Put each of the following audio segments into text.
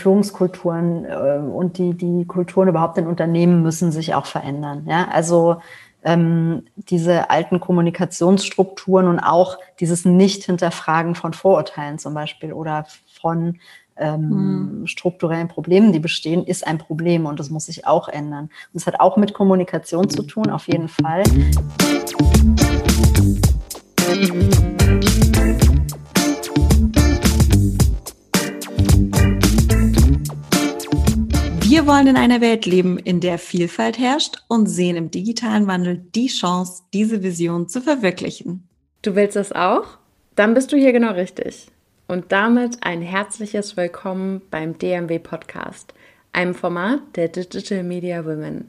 Führungskulturen äh, und die, die Kulturen überhaupt in Unternehmen müssen sich auch verändern. Ja? Also ähm, diese alten Kommunikationsstrukturen und auch dieses Nicht-Hinterfragen von Vorurteilen zum Beispiel oder von ähm, mhm. strukturellen Problemen, die bestehen, ist ein Problem und das muss sich auch ändern. Und es hat auch mit Kommunikation zu tun, auf jeden Fall. Wir wollen in einer Welt leben, in der Vielfalt herrscht und sehen im digitalen Wandel die Chance, diese Vision zu verwirklichen. Du willst das auch? Dann bist du hier genau richtig. Und damit ein herzliches Willkommen beim DMW Podcast, einem Format der Digital Media Women.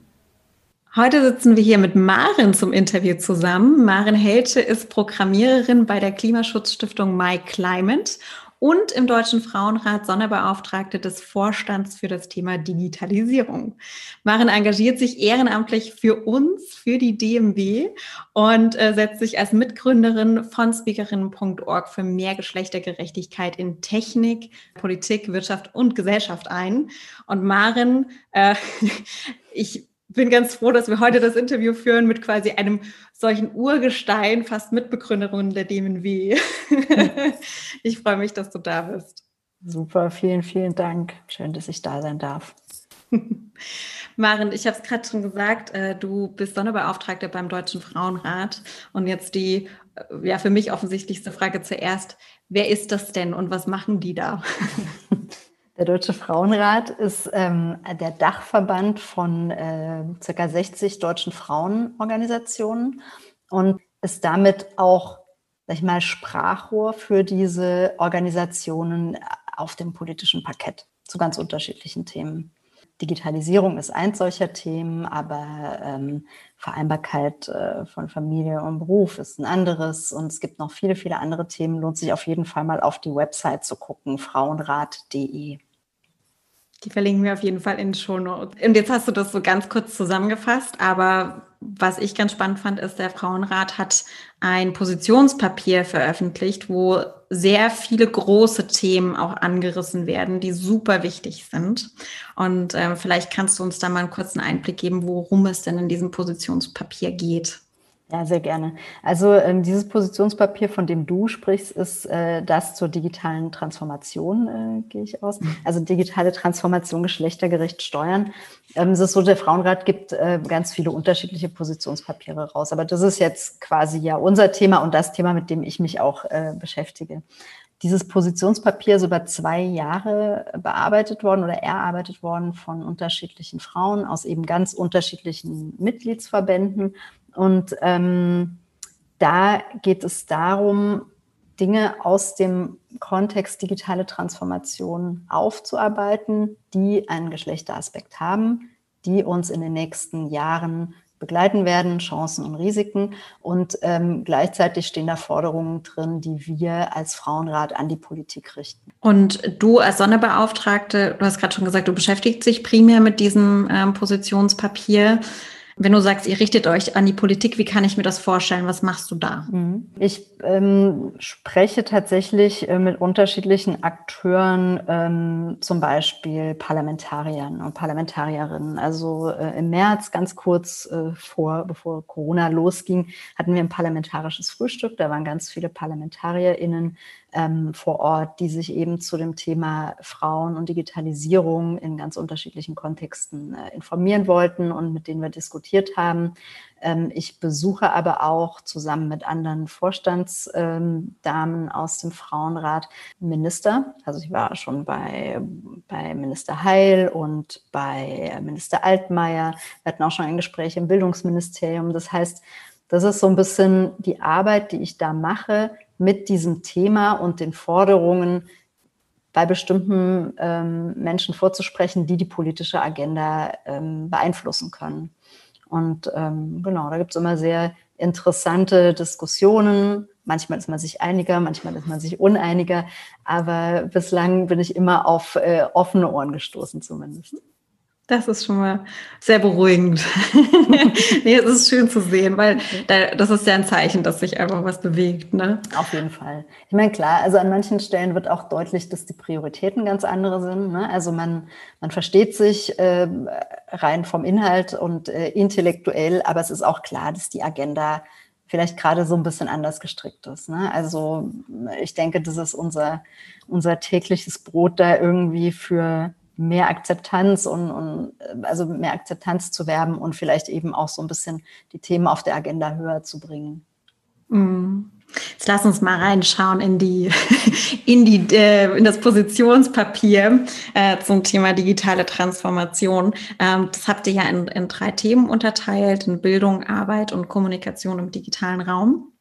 Heute sitzen wir hier mit Maren zum Interview zusammen. Maren Helche ist Programmiererin bei der Klimaschutzstiftung My Climate und im Deutschen Frauenrat Sonderbeauftragte des Vorstands für das Thema Digitalisierung. Maren engagiert sich ehrenamtlich für uns, für die DMW und äh, setzt sich als Mitgründerin von speakerinnen.org für mehr Geschlechtergerechtigkeit in Technik, Politik, Wirtschaft und Gesellschaft ein. Und Maren, äh, ich bin ganz froh, dass wir heute das Interview führen mit quasi einem solchen Urgestein, fast Mitbegründerin der DMNW. ich freue mich, dass du da bist. Super, vielen, vielen Dank. Schön, dass ich da sein darf. Maren, ich habe es gerade schon gesagt, äh, du bist Sonderbeauftragte beim Deutschen Frauenrat. Und jetzt die, äh, ja, für mich offensichtlichste Frage zuerst. Wer ist das denn und was machen die da? Der Deutsche Frauenrat ist ähm, der Dachverband von äh, ca. 60 deutschen Frauenorganisationen und ist damit auch, sag ich mal, Sprachrohr für diese Organisationen auf dem politischen Parkett zu ganz unterschiedlichen Themen. Digitalisierung ist eins solcher Themen, aber ähm, Vereinbarkeit äh, von Familie und Beruf ist ein anderes. Und es gibt noch viele, viele andere Themen. Lohnt sich auf jeden Fall mal auf die Website zu gucken, frauenrat.de. Die verlinken wir auf jeden Fall in den Show Notes. Und jetzt hast du das so ganz kurz zusammengefasst, aber was ich ganz spannend fand, ist, der Frauenrat hat ein Positionspapier veröffentlicht, wo sehr viele große Themen auch angerissen werden, die super wichtig sind. Und äh, vielleicht kannst du uns da mal einen kurzen Einblick geben, worum es denn in diesem Positionspapier geht. Ja, sehr gerne. Also ähm, dieses Positionspapier, von dem du sprichst, ist äh, das zur digitalen Transformation, äh, gehe ich aus. Mhm. Also digitale Transformation, geschlechtergerecht steuern. Ähm, es ist so, der Frauenrat gibt äh, ganz viele unterschiedliche Positionspapiere raus. Aber das ist jetzt quasi ja unser Thema und das Thema, mit dem ich mich auch äh, beschäftige. Dieses Positionspapier ist über zwei Jahre bearbeitet worden oder erarbeitet worden von unterschiedlichen Frauen aus eben ganz unterschiedlichen Mitgliedsverbänden und ähm, da geht es darum, Dinge aus dem Kontext digitale Transformation aufzuarbeiten, die einen Geschlechteraspekt haben, die uns in den nächsten Jahren begleiten werden, Chancen und Risiken. Und ähm, gleichzeitig stehen da Forderungen drin, die wir als Frauenrat an die Politik richten. Und du als Sonderbeauftragte, du hast gerade schon gesagt, du beschäftigst dich primär mit diesem ähm, Positionspapier. Wenn du sagst, ihr richtet euch an die Politik, wie kann ich mir das vorstellen? Was machst du da? Mhm. Ich ähm, spreche tatsächlich äh, mit unterschiedlichen Akteuren, ähm, zum Beispiel Parlamentariern und Parlamentarierinnen. Also äh, im März, ganz kurz äh, vor, bevor Corona losging, hatten wir ein parlamentarisches Frühstück. Da waren ganz viele ParlamentarierInnen ähm, vor Ort, die sich eben zu dem Thema Frauen und Digitalisierung in ganz unterschiedlichen Kontexten äh, informieren wollten und mit denen wir diskutiert haben. Ähm, ich besuche aber auch zusammen mit anderen Vorstandsdamen ähm, aus dem Frauenrat Minister. Also ich war schon bei, bei Minister Heil und bei Minister Altmaier. Wir hatten auch schon ein Gespräch im Bildungsministerium. Das heißt, das ist so ein bisschen die Arbeit, die ich da mache, mit diesem Thema und den Forderungen bei bestimmten ähm, Menschen vorzusprechen, die die politische Agenda ähm, beeinflussen können. Und ähm, genau, da gibt es immer sehr interessante Diskussionen. Manchmal ist man sich einiger, manchmal ist man sich uneiniger, aber bislang bin ich immer auf äh, offene Ohren gestoßen zumindest. Das ist schon mal sehr beruhigend. nee, es ist schön zu sehen, weil da, das ist ja ein Zeichen, dass sich einfach was bewegt. Ne? Auf jeden Fall. Ich meine, klar, also an manchen Stellen wird auch deutlich, dass die Prioritäten ganz andere sind. Ne? Also man, man versteht sich äh, rein vom Inhalt und äh, intellektuell, aber es ist auch klar, dass die Agenda vielleicht gerade so ein bisschen anders gestrickt ist. Ne? Also ich denke, das ist unser, unser tägliches Brot da irgendwie für mehr Akzeptanz und, und also mehr Akzeptanz zu werben und vielleicht eben auch so ein bisschen die Themen auf der Agenda höher zu bringen. Mhm. Jetzt lass uns mal reinschauen in die, in die, äh, in das Positionspapier äh, zum Thema digitale Transformation. Ähm, das habt ihr ja in, in drei Themen unterteilt: in Bildung, Arbeit und Kommunikation im digitalen Raum.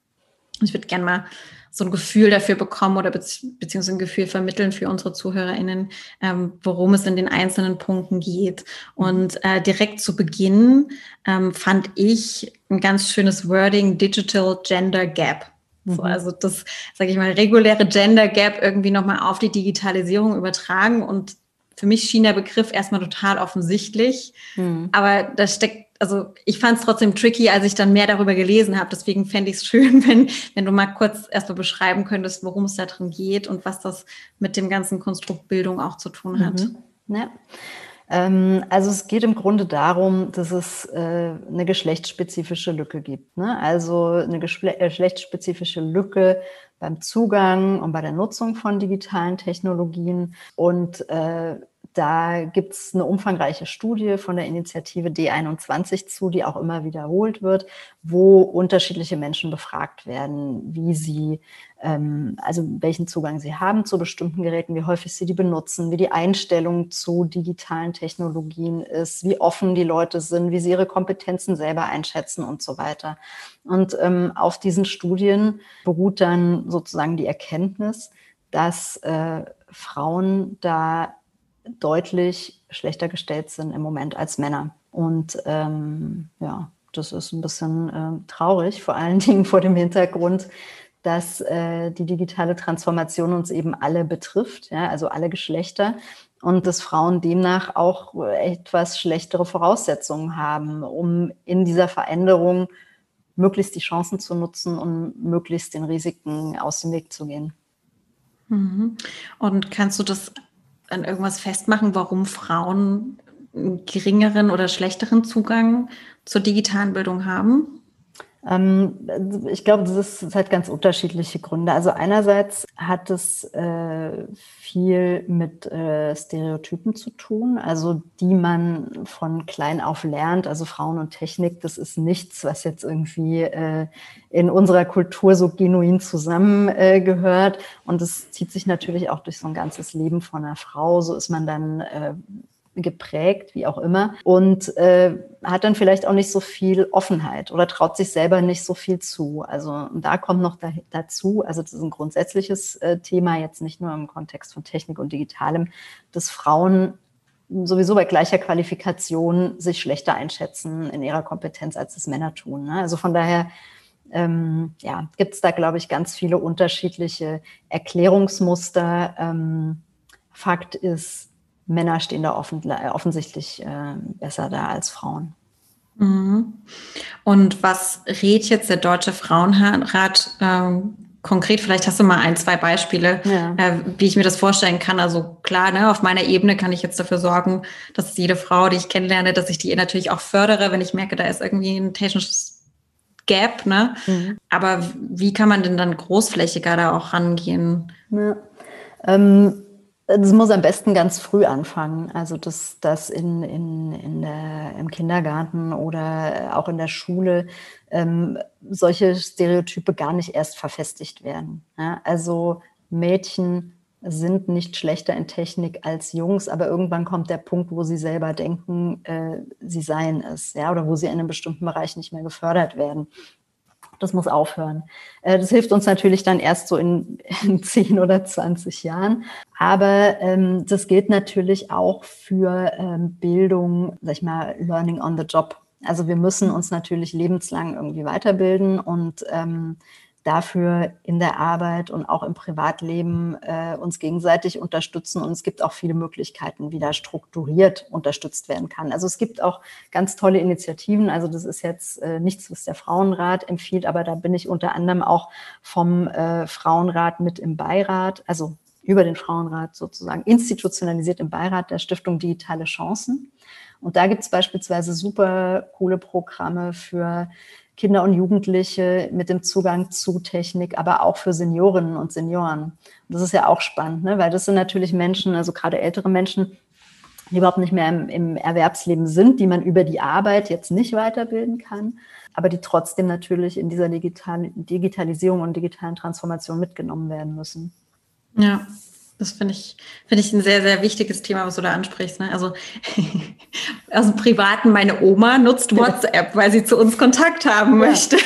Ich würde gerne mal so ein Gefühl dafür bekommen oder beziehungsweise ein Gefühl vermitteln für unsere ZuhörerInnen, ähm, worum es in den einzelnen Punkten geht. Und äh, direkt zu Beginn ähm, fand ich ein ganz schönes Wording, Digital Gender Gap. So, mhm. also das, sage ich mal, reguläre Gender Gap irgendwie nochmal auf die Digitalisierung übertragen. Und für mich schien der Begriff erstmal total offensichtlich. Mhm. Aber da steckt also ich fand es trotzdem tricky, als ich dann mehr darüber gelesen habe. Deswegen fände ich es schön, wenn, wenn du mal kurz erstmal beschreiben könntest, worum es da drin geht und was das mit dem ganzen Konstrukt Bildung auch zu tun hat. Mhm. Ja. Ähm, also es geht im Grunde darum, dass es äh, eine geschlechtsspezifische Lücke gibt. Ne? Also eine äh, geschlechtsspezifische Lücke beim Zugang und bei der Nutzung von digitalen Technologien und äh, da gibt es eine umfangreiche Studie von der Initiative D21 zu, die auch immer wiederholt wird, wo unterschiedliche Menschen befragt werden, wie sie, ähm, also welchen Zugang sie haben zu bestimmten Geräten, wie häufig sie die benutzen, wie die Einstellung zu digitalen Technologien ist, wie offen die Leute sind, wie sie ihre Kompetenzen selber einschätzen und so weiter. Und ähm, auf diesen Studien beruht dann sozusagen die Erkenntnis, dass äh, Frauen da deutlich schlechter gestellt sind im Moment als Männer. Und ähm, ja, das ist ein bisschen äh, traurig, vor allen Dingen vor dem Hintergrund, dass äh, die digitale Transformation uns eben alle betrifft, ja, also alle Geschlechter und dass Frauen demnach auch etwas schlechtere Voraussetzungen haben, um in dieser Veränderung möglichst die Chancen zu nutzen und möglichst den Risiken aus dem Weg zu gehen. Mhm. Und kannst du das an irgendwas festmachen, warum Frauen einen geringeren oder schlechteren Zugang zur digitalen Bildung haben? Ähm, ich glaube, das, ist, hat ganz unterschiedliche Gründe. Also einerseits hat es äh, viel mit äh, Stereotypen zu tun, also die man von klein auf lernt. Also Frauen und Technik, das ist nichts, was jetzt irgendwie äh, in unserer Kultur so genuin zusammengehört. Äh, und es zieht sich natürlich auch durch so ein ganzes Leben von einer Frau. So ist man dann äh, geprägt, wie auch immer, und äh, hat dann vielleicht auch nicht so viel Offenheit oder traut sich selber nicht so viel zu. Also da kommt noch da, dazu, also das ist ein grundsätzliches äh, Thema, jetzt nicht nur im Kontext von Technik und Digitalem, dass Frauen sowieso bei gleicher Qualifikation sich schlechter einschätzen in ihrer Kompetenz, als es Männer tun. Ne? Also von daher ähm, ja, gibt es da, glaube ich, ganz viele unterschiedliche Erklärungsmuster. Ähm, Fakt ist, Männer stehen da offen, äh, offensichtlich äh, besser da als Frauen. Mhm. Und was rät jetzt der Deutsche Frauenrat ähm, konkret? Vielleicht hast du mal ein, zwei Beispiele, ja. äh, wie ich mir das vorstellen kann. Also klar, ne, auf meiner Ebene kann ich jetzt dafür sorgen, dass jede Frau, die ich kennenlerne, dass ich die natürlich auch fördere, wenn ich merke, da ist irgendwie ein technisches Gap. Ne? Mhm. Aber wie kann man denn dann großflächiger da auch rangehen? Ja. Ähm das muss am besten ganz früh anfangen. Also, dass das in, in, in im Kindergarten oder auch in der Schule ähm, solche Stereotype gar nicht erst verfestigt werden. Ja? Also Mädchen sind nicht schlechter in Technik als Jungs, aber irgendwann kommt der Punkt, wo sie selber denken, äh, sie seien es, ja, oder wo sie in einem bestimmten Bereich nicht mehr gefördert werden. Das muss aufhören. Äh, das hilft uns natürlich dann erst so in, in 10 oder 20 Jahren. Aber ähm, das gilt natürlich auch für ähm, Bildung, sag ich mal, Learning on the Job. Also wir müssen uns natürlich lebenslang irgendwie weiterbilden und ähm, dafür in der Arbeit und auch im Privatleben äh, uns gegenseitig unterstützen. Und es gibt auch viele Möglichkeiten, wie da strukturiert unterstützt werden kann. Also es gibt auch ganz tolle Initiativen. Also das ist jetzt äh, nichts, was der Frauenrat empfiehlt, aber da bin ich unter anderem auch vom äh, Frauenrat mit im Beirat, also über den Frauenrat sozusagen institutionalisiert im Beirat der Stiftung Digitale Chancen. Und da gibt es beispielsweise super coole Programme für Kinder und Jugendliche mit dem Zugang zu Technik, aber auch für Seniorinnen und Senioren. Und das ist ja auch spannend, ne? weil das sind natürlich Menschen, also gerade ältere Menschen, die überhaupt nicht mehr im, im Erwerbsleben sind, die man über die Arbeit jetzt nicht weiterbilden kann, aber die trotzdem natürlich in dieser Digital Digitalisierung und digitalen Transformation mitgenommen werden müssen. Ja, das finde ich, finde ich ein sehr, sehr wichtiges Thema, was du da ansprichst. Ne? Also aus dem Privaten, meine Oma nutzt WhatsApp, weil sie zu uns Kontakt haben ja. möchte.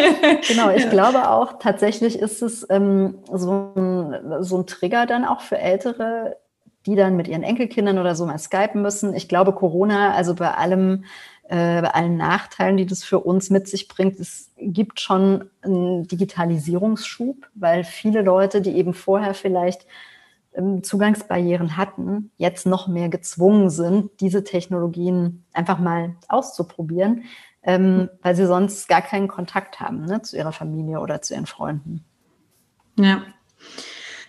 genau, ich glaube auch, tatsächlich ist es ähm, so, ein, so ein Trigger dann auch für Ältere, die dann mit ihren Enkelkindern oder so mal skypen müssen. Ich glaube, Corona, also bei allem, äh, bei allen Nachteilen, die das für uns mit sich bringt, es gibt schon einen Digitalisierungsschub, weil viele Leute, die eben vorher vielleicht Zugangsbarrieren hatten, jetzt noch mehr gezwungen sind, diese Technologien einfach mal auszuprobieren, ähm, weil sie sonst gar keinen Kontakt haben ne, zu ihrer Familie oder zu ihren Freunden. Ja.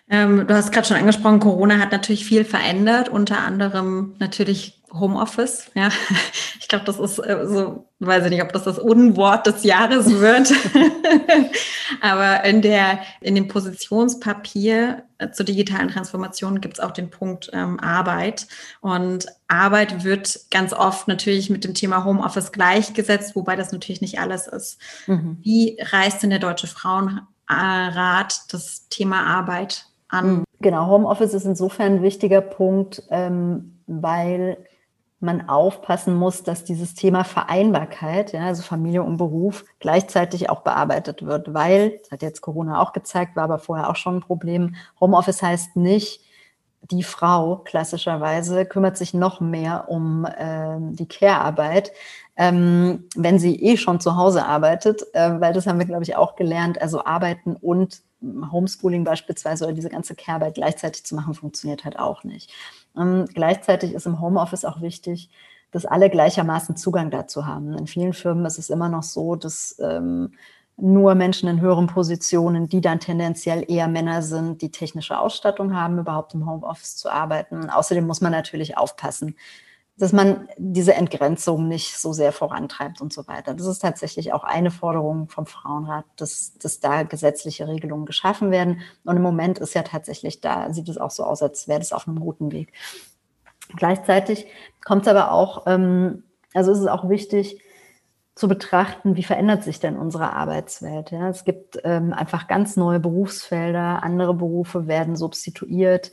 Ähm, du hast gerade schon angesprochen, Corona hat natürlich viel verändert, unter anderem natürlich Homeoffice. Ja, ich glaube, das ist äh, so, weiß ich nicht, ob das das Unwort des Jahres wird. Aber in der, in dem Positionspapier äh, zur digitalen Transformation gibt es auch den Punkt ähm, Arbeit. Und Arbeit wird ganz oft natürlich mit dem Thema Homeoffice gleichgesetzt, wobei das natürlich nicht alles ist. Mhm. Wie reißt denn der Deutsche Frauenrat das Thema Arbeit an? Mhm. Genau, Homeoffice ist insofern ein wichtiger Punkt, ähm, weil man aufpassen muss, dass dieses Thema Vereinbarkeit, ja, also Familie und Beruf, gleichzeitig auch bearbeitet wird, weil, das hat jetzt Corona auch gezeigt, war aber vorher auch schon ein Problem, Homeoffice heißt nicht, die Frau klassischerweise kümmert sich noch mehr um äh, die Care-Arbeit, ähm, wenn sie eh schon zu Hause arbeitet, äh, weil das haben wir, glaube ich, auch gelernt. Also arbeiten und Homeschooling beispielsweise oder diese ganze Care-Arbeit gleichzeitig zu machen, funktioniert halt auch nicht. Ähm, gleichzeitig ist im Homeoffice auch wichtig, dass alle gleichermaßen Zugang dazu haben. In vielen Firmen ist es immer noch so, dass ähm, nur Menschen in höheren Positionen, die dann tendenziell eher Männer sind, die technische Ausstattung haben, überhaupt im Homeoffice zu arbeiten. Außerdem muss man natürlich aufpassen, dass man diese Entgrenzung nicht so sehr vorantreibt und so weiter. Das ist tatsächlich auch eine Forderung vom Frauenrat, dass, dass da gesetzliche Regelungen geschaffen werden. Und im Moment ist ja tatsächlich da, sieht es auch so aus, als wäre das auf einem guten Weg. Gleichzeitig kommt es aber auch, ähm, also ist es auch wichtig, zu betrachten, wie verändert sich denn unsere Arbeitswelt. Ja? Es gibt ähm, einfach ganz neue Berufsfelder, andere Berufe werden substituiert,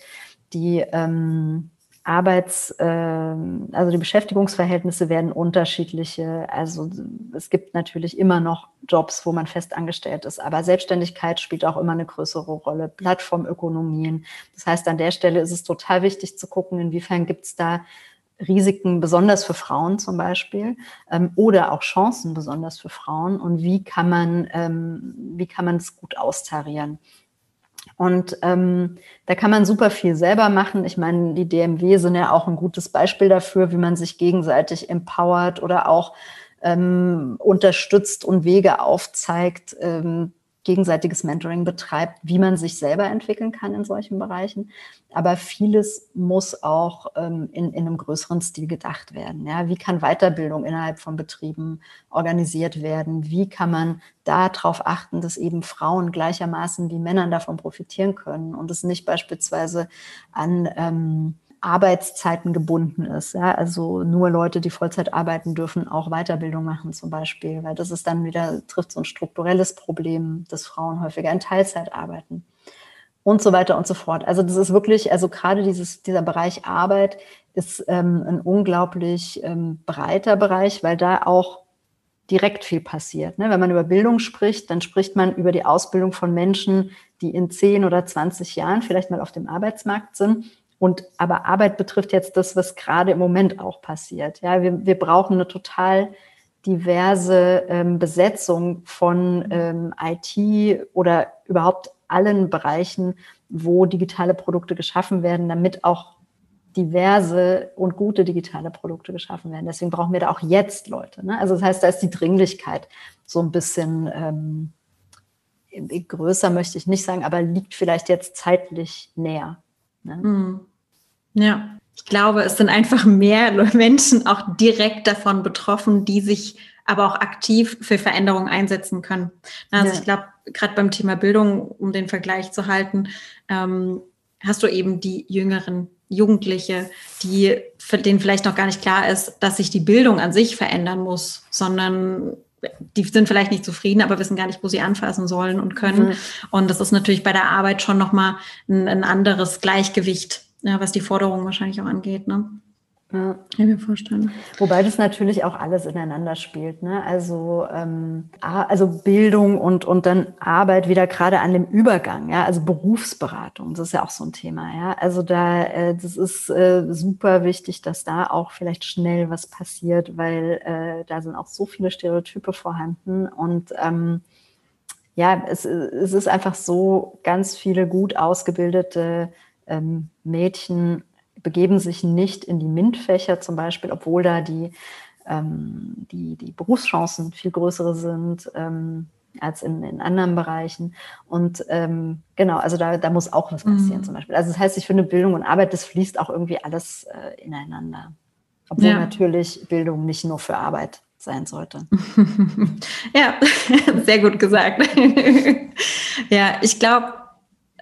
die ähm, Arbeits, äh, also die Beschäftigungsverhältnisse werden unterschiedliche. Also es gibt natürlich immer noch Jobs, wo man fest angestellt ist, aber Selbstständigkeit spielt auch immer eine größere Rolle. Plattformökonomien. Das heißt, an der Stelle ist es total wichtig zu gucken, inwiefern gibt es da Risiken, besonders für Frauen zum Beispiel, ähm, oder auch Chancen, besonders für Frauen. Und wie kann man, ähm, wie kann man es gut austarieren? Und ähm, da kann man super viel selber machen. Ich meine, die DMW sind ja auch ein gutes Beispiel dafür, wie man sich gegenseitig empowert oder auch ähm, unterstützt und Wege aufzeigt, ähm, gegenseitiges Mentoring betreibt, wie man sich selber entwickeln kann in solchen Bereichen. Aber vieles muss auch ähm, in, in einem größeren Stil gedacht werden. Ja, wie kann Weiterbildung innerhalb von Betrieben organisiert werden? Wie kann man darauf achten, dass eben Frauen gleichermaßen wie Männern davon profitieren können und es nicht beispielsweise an ähm, Arbeitszeiten gebunden ist. Ja? Also nur Leute, die Vollzeit arbeiten, dürfen auch Weiterbildung machen zum Beispiel, weil das ist dann wieder, trifft so ein strukturelles Problem, dass Frauen häufiger in Teilzeit arbeiten und so weiter und so fort. Also das ist wirklich, also gerade dieses, dieser Bereich Arbeit ist ähm, ein unglaublich ähm, breiter Bereich, weil da auch direkt viel passiert. Ne? Wenn man über Bildung spricht, dann spricht man über die Ausbildung von Menschen, die in 10 oder 20 Jahren vielleicht mal auf dem Arbeitsmarkt sind und aber Arbeit betrifft jetzt das, was gerade im Moment auch passiert. Ja, wir, wir brauchen eine total diverse ähm, Besetzung von ähm, IT oder überhaupt allen Bereichen, wo digitale Produkte geschaffen werden, damit auch diverse und gute digitale Produkte geschaffen werden. Deswegen brauchen wir da auch jetzt Leute. Ne? Also das heißt, da ist die Dringlichkeit so ein bisschen ähm, größer, möchte ich nicht sagen, aber liegt vielleicht jetzt zeitlich näher. Ne? Mhm. Ja, ich glaube, es sind einfach mehr Menschen auch direkt davon betroffen, die sich aber auch aktiv für Veränderungen einsetzen können. Also ja. ich glaube, gerade beim Thema Bildung, um den Vergleich zu halten, ähm, hast du eben die jüngeren Jugendliche, die für denen vielleicht noch gar nicht klar ist, dass sich die Bildung an sich verändern muss, sondern die sind vielleicht nicht zufrieden, aber wissen gar nicht, wo sie anfassen sollen und können. Mhm. Und das ist natürlich bei der Arbeit schon nochmal ein, ein anderes Gleichgewicht, ja, was die Forderungen wahrscheinlich auch angeht. Ne? Ja. Kann ich mir vorstellen. Wobei das natürlich auch alles ineinander spielt. Ne? Also, ähm, also Bildung und, und dann Arbeit wieder gerade an dem Übergang, ja, also Berufsberatung, das ist ja auch so ein Thema, ja. Also da, äh, das ist äh, super wichtig, dass da auch vielleicht schnell was passiert, weil äh, da sind auch so viele Stereotype vorhanden und ähm, ja, es, es ist einfach so, ganz viele gut ausgebildete ähm, Mädchen begeben sich nicht in die MINT-Fächer zum Beispiel, obwohl da die, ähm, die, die Berufschancen viel größere sind ähm, als in, in anderen Bereichen. Und ähm, genau, also da, da muss auch was passieren mhm. zum Beispiel. Also das heißt, ich finde, Bildung und Arbeit, das fließt auch irgendwie alles äh, ineinander. Obwohl ja. natürlich Bildung nicht nur für Arbeit sein sollte. ja, sehr gut gesagt. ja, ich glaube,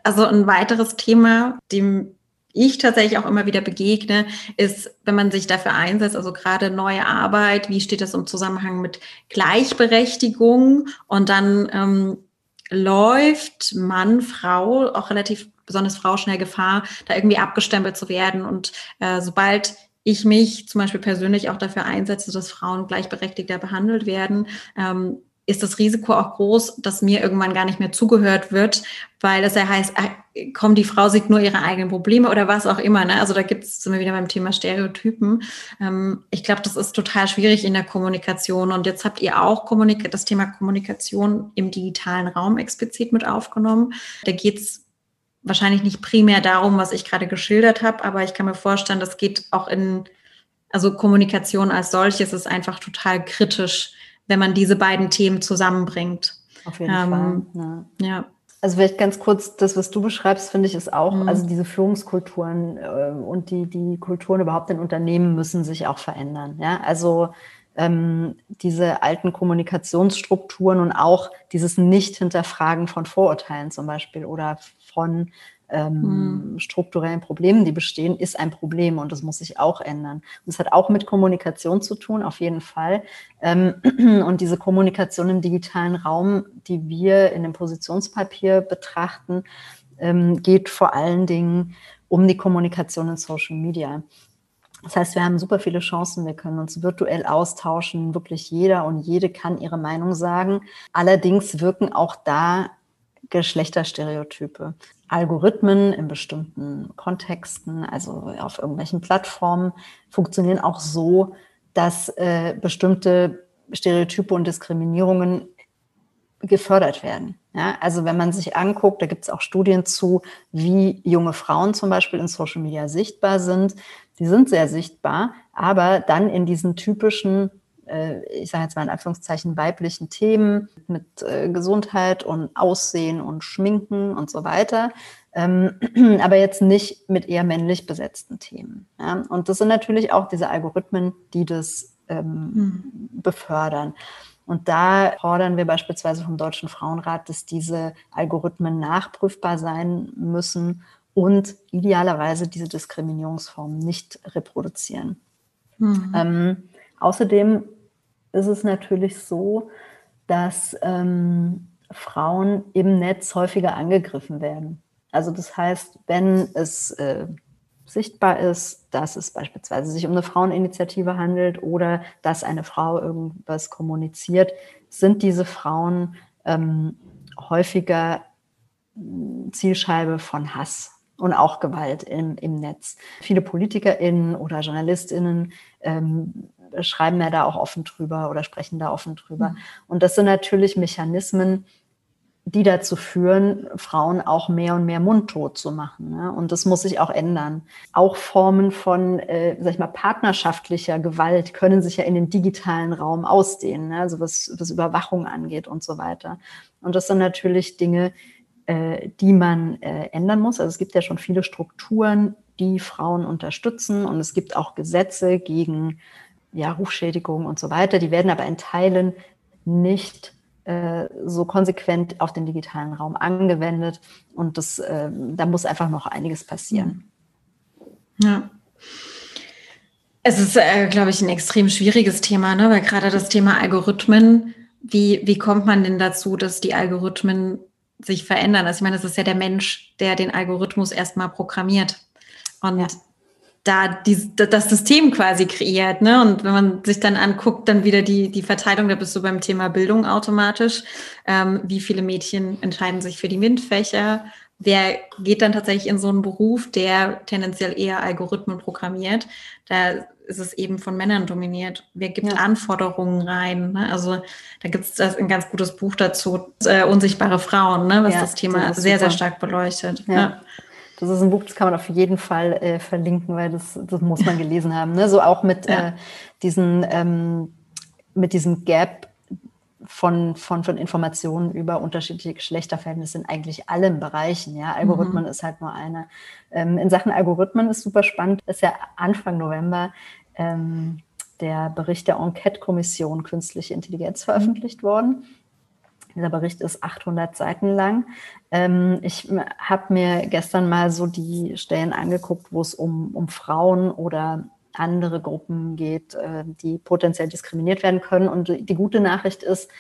also ein weiteres Thema, dem ich tatsächlich auch immer wieder begegne, ist, wenn man sich dafür einsetzt, also gerade neue Arbeit, wie steht das im Zusammenhang mit Gleichberechtigung und dann ähm, läuft Mann, Frau, auch relativ besonders Frau schnell Gefahr, da irgendwie abgestempelt zu werden. Und äh, sobald ich mich zum Beispiel persönlich auch dafür einsetze, dass Frauen gleichberechtigter behandelt werden, ähm, ist das Risiko auch groß, dass mir irgendwann gar nicht mehr zugehört wird, weil das ja heißt, äh, komm, die Frau sieht nur ihre eigenen Probleme oder was auch immer. Ne? Also da gibt es, wir wieder beim Thema Stereotypen. Ähm, ich glaube, das ist total schwierig in der Kommunikation. Und jetzt habt ihr auch Kommunik das Thema Kommunikation im digitalen Raum explizit mit aufgenommen. Da geht es wahrscheinlich nicht primär darum, was ich gerade geschildert habe, aber ich kann mir vorstellen, das geht auch in, also Kommunikation als solches ist einfach total kritisch wenn man diese beiden Themen zusammenbringt. Auf jeden ähm, Fall. Ja. ja. Also vielleicht ganz kurz, das, was du beschreibst, finde ich, ist auch, mhm. also diese Führungskulturen äh, und die, die Kulturen überhaupt in Unternehmen müssen sich auch verändern. Ja, also ähm, diese alten Kommunikationsstrukturen und auch dieses Nicht-Hinterfragen von Vorurteilen zum Beispiel oder von ähm, mhm. strukturellen Problemen, die bestehen, ist ein Problem und das muss sich auch ändern. Und es hat auch mit Kommunikation zu tun, auf jeden Fall. Ähm, und diese Kommunikation im digitalen Raum, die wir in dem Positionspapier betrachten, ähm, geht vor allen Dingen um die Kommunikation in Social Media. Das heißt, wir haben super viele Chancen. Wir können uns virtuell austauschen. Wirklich jeder und jede kann ihre Meinung sagen. Allerdings wirken auch da Geschlechterstereotype. Algorithmen in bestimmten Kontexten, also auf irgendwelchen Plattformen, funktionieren auch so, dass äh, bestimmte Stereotype und Diskriminierungen gefördert werden. Ja, also wenn man sich anguckt, da gibt es auch Studien zu, wie junge Frauen zum Beispiel in Social Media sichtbar sind. Die sind sehr sichtbar, aber dann in diesen typischen ich sage jetzt mal in Anführungszeichen, weiblichen Themen mit äh, Gesundheit und Aussehen und Schminken und so weiter. Ähm, aber jetzt nicht mit eher männlich besetzten Themen. Und das sind natürlich auch diese Algorithmen, die das ähm, mhm. befördern. Und da fordern wir beispielsweise vom Deutschen Frauenrat, dass diese Algorithmen nachprüfbar sein müssen und idealerweise diese Diskriminierungsformen nicht reproduzieren. Mhm. Ähm, außerdem ist es natürlich so, dass ähm, Frauen im Netz häufiger angegriffen werden. Also das heißt, wenn es äh, sichtbar ist, dass es beispielsweise sich um eine Fraueninitiative handelt oder dass eine Frau irgendwas kommuniziert, sind diese Frauen ähm, häufiger hm, Zielscheibe von Hass und auch Gewalt im, im Netz. Viele PolitikerInnen oder JournalistInnen ähm, schreiben ja da auch offen drüber oder sprechen da offen drüber. Mhm. Und das sind natürlich Mechanismen, die dazu führen, Frauen auch mehr und mehr mundtot zu machen. Ne? Und das muss sich auch ändern. Auch Formen von, äh, sag ich mal, partnerschaftlicher Gewalt können sich ja in den digitalen Raum ausdehnen, ne? also was, was Überwachung angeht und so weiter. Und das sind natürlich Dinge, äh, die man äh, ändern muss. Also es gibt ja schon viele Strukturen, die Frauen unterstützen und es gibt auch Gesetze gegen ja, Rufschädigung und so weiter. Die werden aber in Teilen nicht äh, so konsequent auf den digitalen Raum angewendet. Und das, äh, da muss einfach noch einiges passieren. Ja. Es ist, äh, glaube ich, ein extrem schwieriges Thema, ne? weil gerade das Thema Algorithmen, wie, wie kommt man denn dazu, dass die Algorithmen sich verändern? Also ich meine, es ist ja der Mensch, der den Algorithmus erstmal programmiert. Und ja da die, das System quasi kreiert. Ne? Und wenn man sich dann anguckt, dann wieder die, die Verteilung, da bist du beim Thema Bildung automatisch. Ähm, wie viele Mädchen entscheiden sich für die MINT-Fächer? Wer geht dann tatsächlich in so einen Beruf, der tendenziell eher Algorithmen programmiert? Da ist es eben von Männern dominiert. Wer gibt ja. Anforderungen rein? Ne? Also da gibt es ein ganz gutes Buch dazu, äh, Unsichtbare Frauen, ne? was ja, das Thema sehr, super. sehr stark beleuchtet. Ja. Das ist ein Buch, das kann man auf jeden Fall äh, verlinken, weil das, das muss man gelesen haben. Ne? So auch mit ja. äh, diesen, ähm, mit diesem Gap von, von, von Informationen über unterschiedliche Geschlechterverhältnisse in eigentlich allen Bereichen. Ja, Algorithmen mhm. ist halt nur einer. Ähm, in Sachen Algorithmen ist super spannend, ist ja Anfang November ähm, der Bericht der Enquete-Kommission Künstliche Intelligenz veröffentlicht worden. Dieser Bericht ist 800 Seiten lang. Ähm, ich habe mir gestern mal so die Stellen angeguckt, wo es um, um Frauen oder andere Gruppen geht, äh, die potenziell diskriminiert werden können. Und die gute Nachricht ist,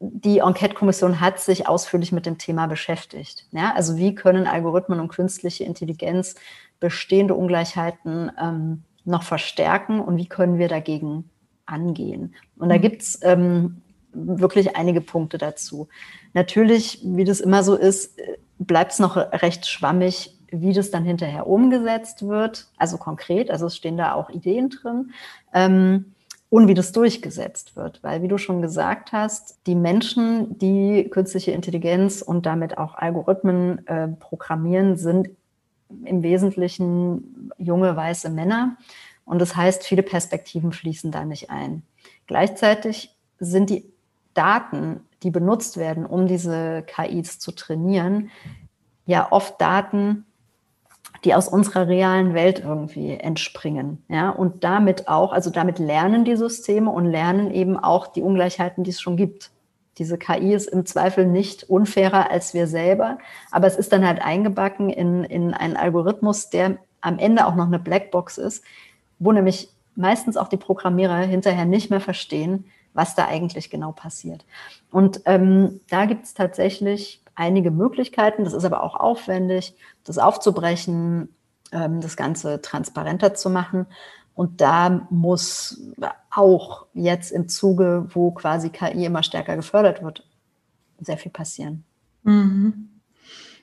die Enquete-Kommission hat sich ausführlich mit dem Thema beschäftigt. Ja, also wie können Algorithmen und künstliche Intelligenz bestehende Ungleichheiten ähm, noch verstärken und wie können wir dagegen angehen? Und da mhm. gibt es ähm, wirklich einige Punkte dazu. Natürlich, wie das immer so ist, bleibt es noch recht schwammig, wie das dann hinterher umgesetzt wird, also konkret, also es stehen da auch Ideen drin, ähm, und wie das durchgesetzt wird. Weil, wie du schon gesagt hast, die Menschen, die künstliche Intelligenz und damit auch Algorithmen äh, programmieren, sind im Wesentlichen junge weiße Männer. Und das heißt, viele Perspektiven fließen da nicht ein. Gleichzeitig sind die Daten, die benutzt werden, um diese KIs zu trainieren, ja oft Daten, die aus unserer realen Welt irgendwie entspringen. Ja, und damit auch, also damit lernen die Systeme und lernen eben auch die Ungleichheiten, die es schon gibt. Diese KI ist im Zweifel nicht unfairer als wir selber, aber es ist dann halt eingebacken in, in einen Algorithmus, der am Ende auch noch eine Blackbox ist, wo nämlich meistens auch die Programmierer hinterher nicht mehr verstehen, was da eigentlich genau passiert. Und ähm, da gibt es tatsächlich einige Möglichkeiten. Das ist aber auch aufwendig, das aufzubrechen, ähm, das Ganze transparenter zu machen. Und da muss auch jetzt im Zuge, wo quasi KI immer stärker gefördert wird, sehr viel passieren. Mhm.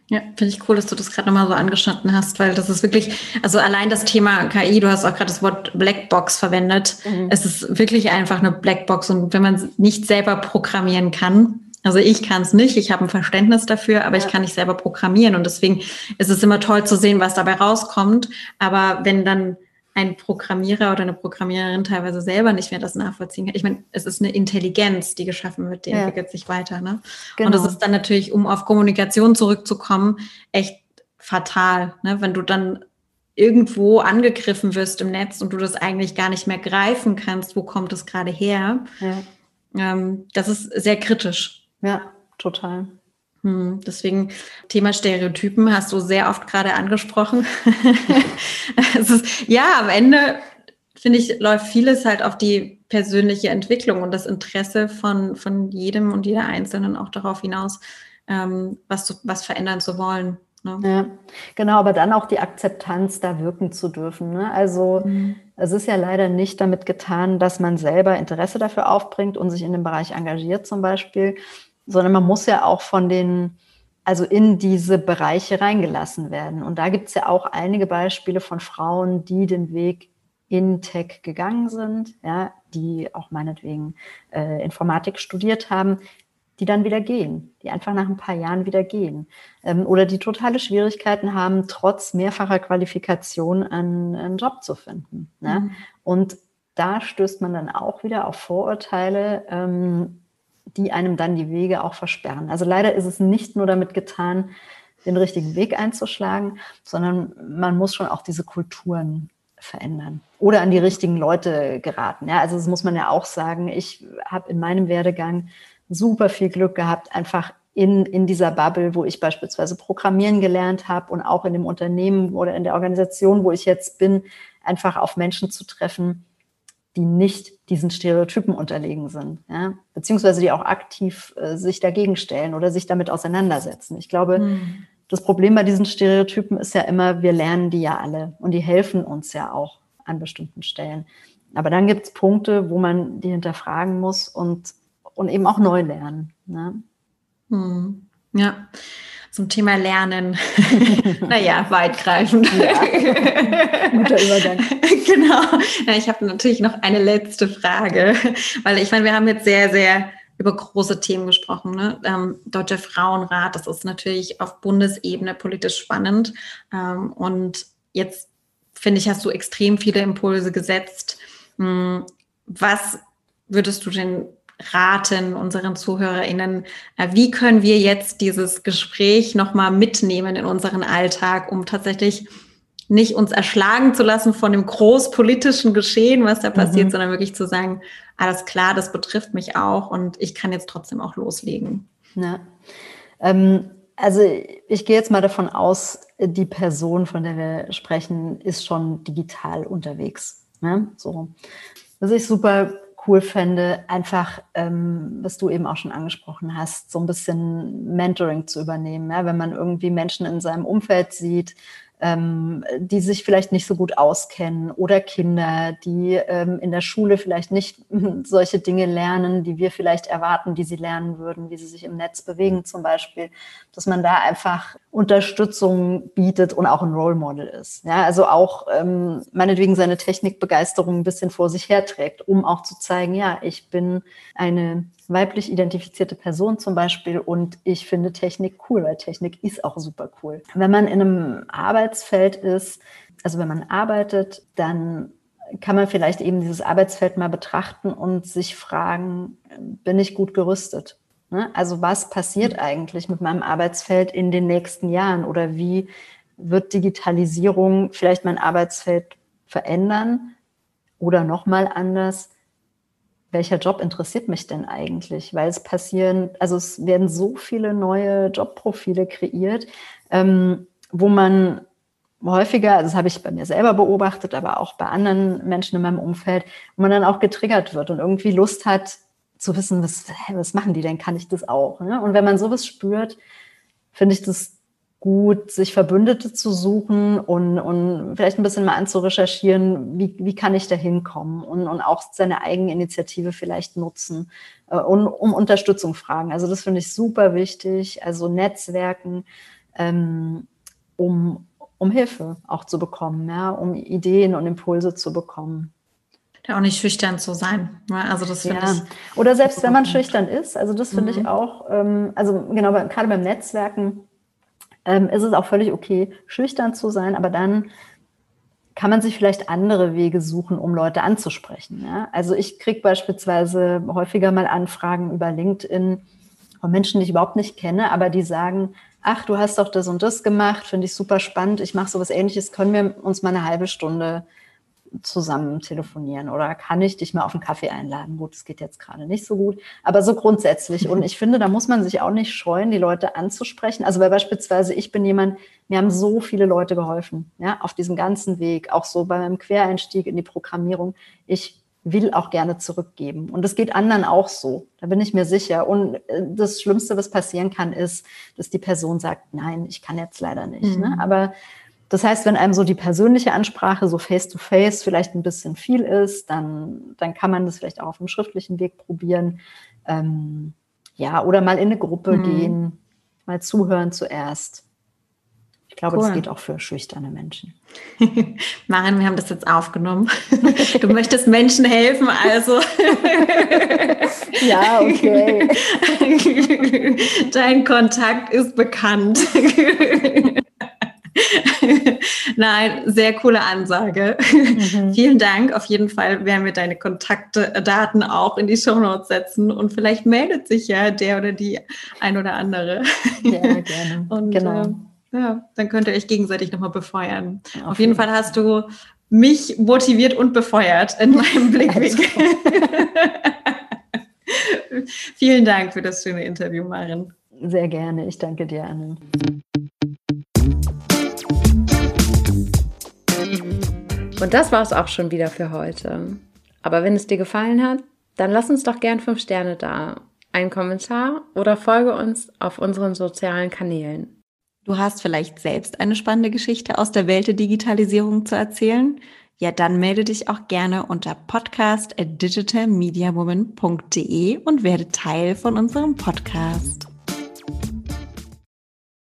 Ja, finde ich cool, dass du das gerade nochmal so angeschnitten hast, weil das ist wirklich, also allein das Thema KI, du hast auch gerade das Wort Blackbox verwendet. Mhm. Es ist wirklich einfach eine Blackbox und wenn man es nicht selber programmieren kann, also ich kann es nicht, ich habe ein Verständnis dafür, aber ja. ich kann nicht selber programmieren und deswegen ist es immer toll zu sehen, was dabei rauskommt. Aber wenn dann ein Programmierer oder eine Programmiererin teilweise selber nicht mehr das nachvollziehen kann. Ich meine, es ist eine Intelligenz, die geschaffen wird, die ja. entwickelt sich weiter. Ne? Genau. Und das ist dann natürlich, um auf Kommunikation zurückzukommen, echt fatal, ne? wenn du dann irgendwo angegriffen wirst im Netz und du das eigentlich gar nicht mehr greifen kannst, wo kommt es gerade her. Ja. Ähm, das ist sehr kritisch. Ja, total. Hm, deswegen Thema Stereotypen hast du sehr oft gerade angesprochen. ist, ja, am Ende finde ich, läuft vieles halt auf die persönliche Entwicklung und das Interesse von, von jedem und jeder Einzelnen auch darauf hinaus, ähm, was, zu, was verändern zu wollen. Ne? Ja, genau, aber dann auch die Akzeptanz, da wirken zu dürfen. Ne? Also mhm. es ist ja leider nicht damit getan, dass man selber Interesse dafür aufbringt und sich in dem Bereich engagiert zum Beispiel, sondern man muss ja auch von den, also in diese Bereiche reingelassen werden. Und da gibt es ja auch einige Beispiele von Frauen, die den Weg in Tech gegangen sind, ja, die auch meinetwegen äh, Informatik studiert haben, die dann wieder gehen, die einfach nach ein paar Jahren wieder gehen. Ähm, oder die totale Schwierigkeiten haben, trotz mehrfacher Qualifikation einen, einen Job zu finden. Ne? Mhm. Und da stößt man dann auch wieder auf Vorurteile, ähm, die einem dann die Wege auch versperren. Also leider ist es nicht nur damit getan, den richtigen Weg einzuschlagen, sondern man muss schon auch diese Kulturen verändern oder an die richtigen Leute geraten. Ja, also das muss man ja auch sagen. Ich habe in meinem Werdegang super viel Glück gehabt, einfach in, in dieser Bubble, wo ich beispielsweise Programmieren gelernt habe und auch in dem Unternehmen oder in der Organisation, wo ich jetzt bin, einfach auf Menschen zu treffen, die nicht diesen Stereotypen unterlegen sind, ja? beziehungsweise die auch aktiv äh, sich dagegen stellen oder sich damit auseinandersetzen. Ich glaube, hm. das Problem bei diesen Stereotypen ist ja immer, wir lernen die ja alle und die helfen uns ja auch an bestimmten Stellen. Aber dann gibt es Punkte, wo man die hinterfragen muss und, und eben auch neu lernen. Ne? Hm. Ja zum Thema Lernen. naja, weitgreifend. Ja. Guter Übergang. genau. Ja, ich habe natürlich noch eine letzte Frage, weil ich meine, wir haben jetzt sehr, sehr über große Themen gesprochen. Ne? Ähm, Deutscher Frauenrat, das ist natürlich auf Bundesebene politisch spannend. Ähm, und jetzt, finde ich, hast du extrem viele Impulse gesetzt. Hm, was würdest du denn raten unseren ZuhörerInnen, äh, wie können wir jetzt dieses Gespräch nochmal mitnehmen in unseren Alltag, um tatsächlich nicht uns erschlagen zu lassen von dem großpolitischen Geschehen, was da passiert, mhm. sondern wirklich zu sagen, alles klar, das betrifft mich auch und ich kann jetzt trotzdem auch loslegen. Ja. Ähm, also ich gehe jetzt mal davon aus, die Person, von der wir sprechen, ist schon digital unterwegs. Ne? So. Was ich super cool fände, einfach, ähm, was du eben auch schon angesprochen hast, so ein bisschen Mentoring zu übernehmen. Ja? Wenn man irgendwie Menschen in seinem Umfeld sieht, ähm, die sich vielleicht nicht so gut auskennen oder Kinder, die ähm, in der Schule vielleicht nicht solche Dinge lernen, die wir vielleicht erwarten, die sie lernen würden, wie sie sich im Netz bewegen zum Beispiel, dass man da einfach Unterstützung bietet und auch ein Role Model ist. Ja, also auch ähm, meinetwegen seine Technikbegeisterung ein bisschen vor sich herträgt, um auch zu zeigen, ja, ich bin eine weiblich identifizierte Person zum Beispiel und ich finde Technik cool, weil Technik ist auch super cool. Wenn man in einem Arbeitsfeld ist, also wenn man arbeitet, dann kann man vielleicht eben dieses Arbeitsfeld mal betrachten und sich fragen, bin ich gut gerüstet? Ne? Also was passiert eigentlich mit meinem Arbeitsfeld in den nächsten Jahren oder wie wird Digitalisierung vielleicht mein Arbeitsfeld verändern oder nochmal anders? Welcher Job interessiert mich denn eigentlich? Weil es passieren, also es werden so viele neue Jobprofile kreiert, ähm, wo man häufiger, also das habe ich bei mir selber beobachtet, aber auch bei anderen Menschen in meinem Umfeld, wo man dann auch getriggert wird und irgendwie Lust hat zu wissen, was, was machen die denn? Kann ich das auch? Ne? Und wenn man sowas spürt, finde ich das gut, sich Verbündete zu suchen und, und vielleicht ein bisschen mal anzurecherchieren, wie, wie kann ich da hinkommen und, und auch seine Eigeninitiative vielleicht nutzen äh, und um Unterstützung fragen. Also das finde ich super wichtig, also Netzwerken, ähm, um, um Hilfe auch zu bekommen, ja, um Ideen und Impulse zu bekommen. Da auch nicht schüchtern zu sein. Ne? Also das finde ja. ich. Oder selbst wenn man schüchtern ist, also das finde mhm. ich auch, ähm, also genau, gerade beim Netzwerken, ähm, ist es auch völlig okay, schüchtern zu sein, aber dann kann man sich vielleicht andere Wege suchen, um Leute anzusprechen. Ja? Also ich kriege beispielsweise häufiger mal Anfragen über LinkedIn von Menschen, die ich überhaupt nicht kenne, aber die sagen, ach, du hast doch das und das gemacht, finde ich super spannend, ich mache sowas ähnliches, können wir uns mal eine halbe Stunde zusammen telefonieren oder kann ich dich mal auf einen Kaffee einladen? Gut, es geht jetzt gerade nicht so gut, aber so grundsätzlich. Und ich finde, da muss man sich auch nicht scheuen, die Leute anzusprechen. Also weil beispielsweise ich bin jemand, mir haben so viele Leute geholfen, ja, auf diesem ganzen Weg, auch so bei meinem Quereinstieg in die Programmierung. Ich will auch gerne zurückgeben. Und das geht anderen auch so. Da bin ich mir sicher. Und äh, das Schlimmste, was passieren kann, ist, dass die Person sagt, nein, ich kann jetzt leider nicht. Ne? Mhm. Ne? Aber das heißt, wenn einem so die persönliche Ansprache so face-to-face -face vielleicht ein bisschen viel ist, dann, dann kann man das vielleicht auch auf dem schriftlichen Weg probieren. Ähm, ja, oder mal in eine Gruppe mhm. gehen, mal zuhören zuerst. Ich glaube, cool. das geht auch für schüchterne Menschen. Maren, wir haben das jetzt aufgenommen. Du möchtest Menschen helfen, also. ja, okay. Dein Kontakt ist bekannt. Nein, sehr coole Ansage. Mhm. Vielen Dank. Auf jeden Fall werden wir deine Kontaktdaten auch in die Show Notes setzen und vielleicht meldet sich ja der oder die ein oder andere. Ja, gerne. Und, genau. Äh, ja, dann könnt ihr euch gegenseitig nochmal befeuern. Auf, Auf jeden Fall hast du mich motiviert und befeuert in meinem Blickwinkel. Vielen Dank für das schöne Interview, Marin. Sehr gerne. Ich danke dir, Anne. Und das war es auch schon wieder für heute. Aber wenn es dir gefallen hat, dann lass uns doch gern fünf Sterne da, einen Kommentar oder folge uns auf unseren sozialen Kanälen. Du hast vielleicht selbst eine spannende Geschichte aus der Welt der Digitalisierung zu erzählen? Ja, dann melde dich auch gerne unter podcast at digitalmediawoman.de und werde Teil von unserem Podcast.